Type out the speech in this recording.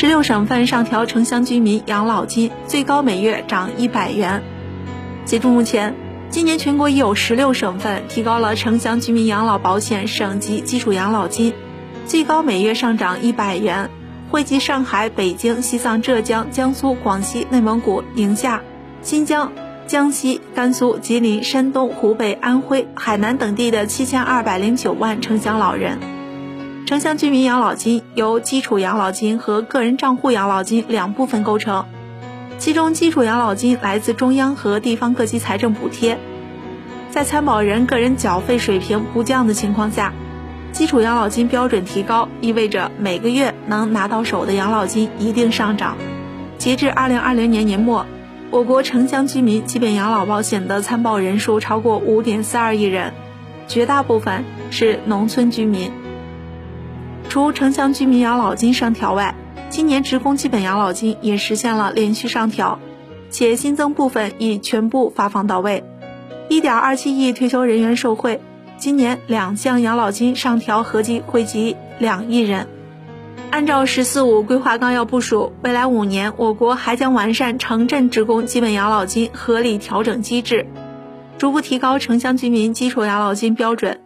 十六省份上调城乡居民养老金，最高每月涨一百元。截至目前，今年全国已有十六省份提高了城乡居民养老保险省级基础养老金，最高每月上涨一百元，惠及上海、北京、西藏、浙江、江苏、广西、内蒙古、宁夏、新疆。江西、甘肃、吉林、山东、湖北、安徽、海南等地的七千二百零九万城乡老人。城乡居民养老金由基础养老金和个人账户养老金两部分构成，其中基础养老金来自中央和地方各级财政补贴，在参保人个人缴费水平不降的情况下，基础养老金标准提高，意味着每个月能拿到手的养老金一定上涨。截至二零二零年年末。我国城乡居民基本养老保险的参保人数超过五点四二亿人，绝大部分是农村居民。除城乡居民养老金上调外，今年职工基本养老金也实现了连续上调，且新增部分已全部发放到位，一点二七亿退休人员受惠。今年两项养老金上调合计惠及两亿人。按照“十四五”规划纲要部署，未来五年，我国还将完善城镇职工基本养老金合理调整机制，逐步提高城乡居民基础养老金标准，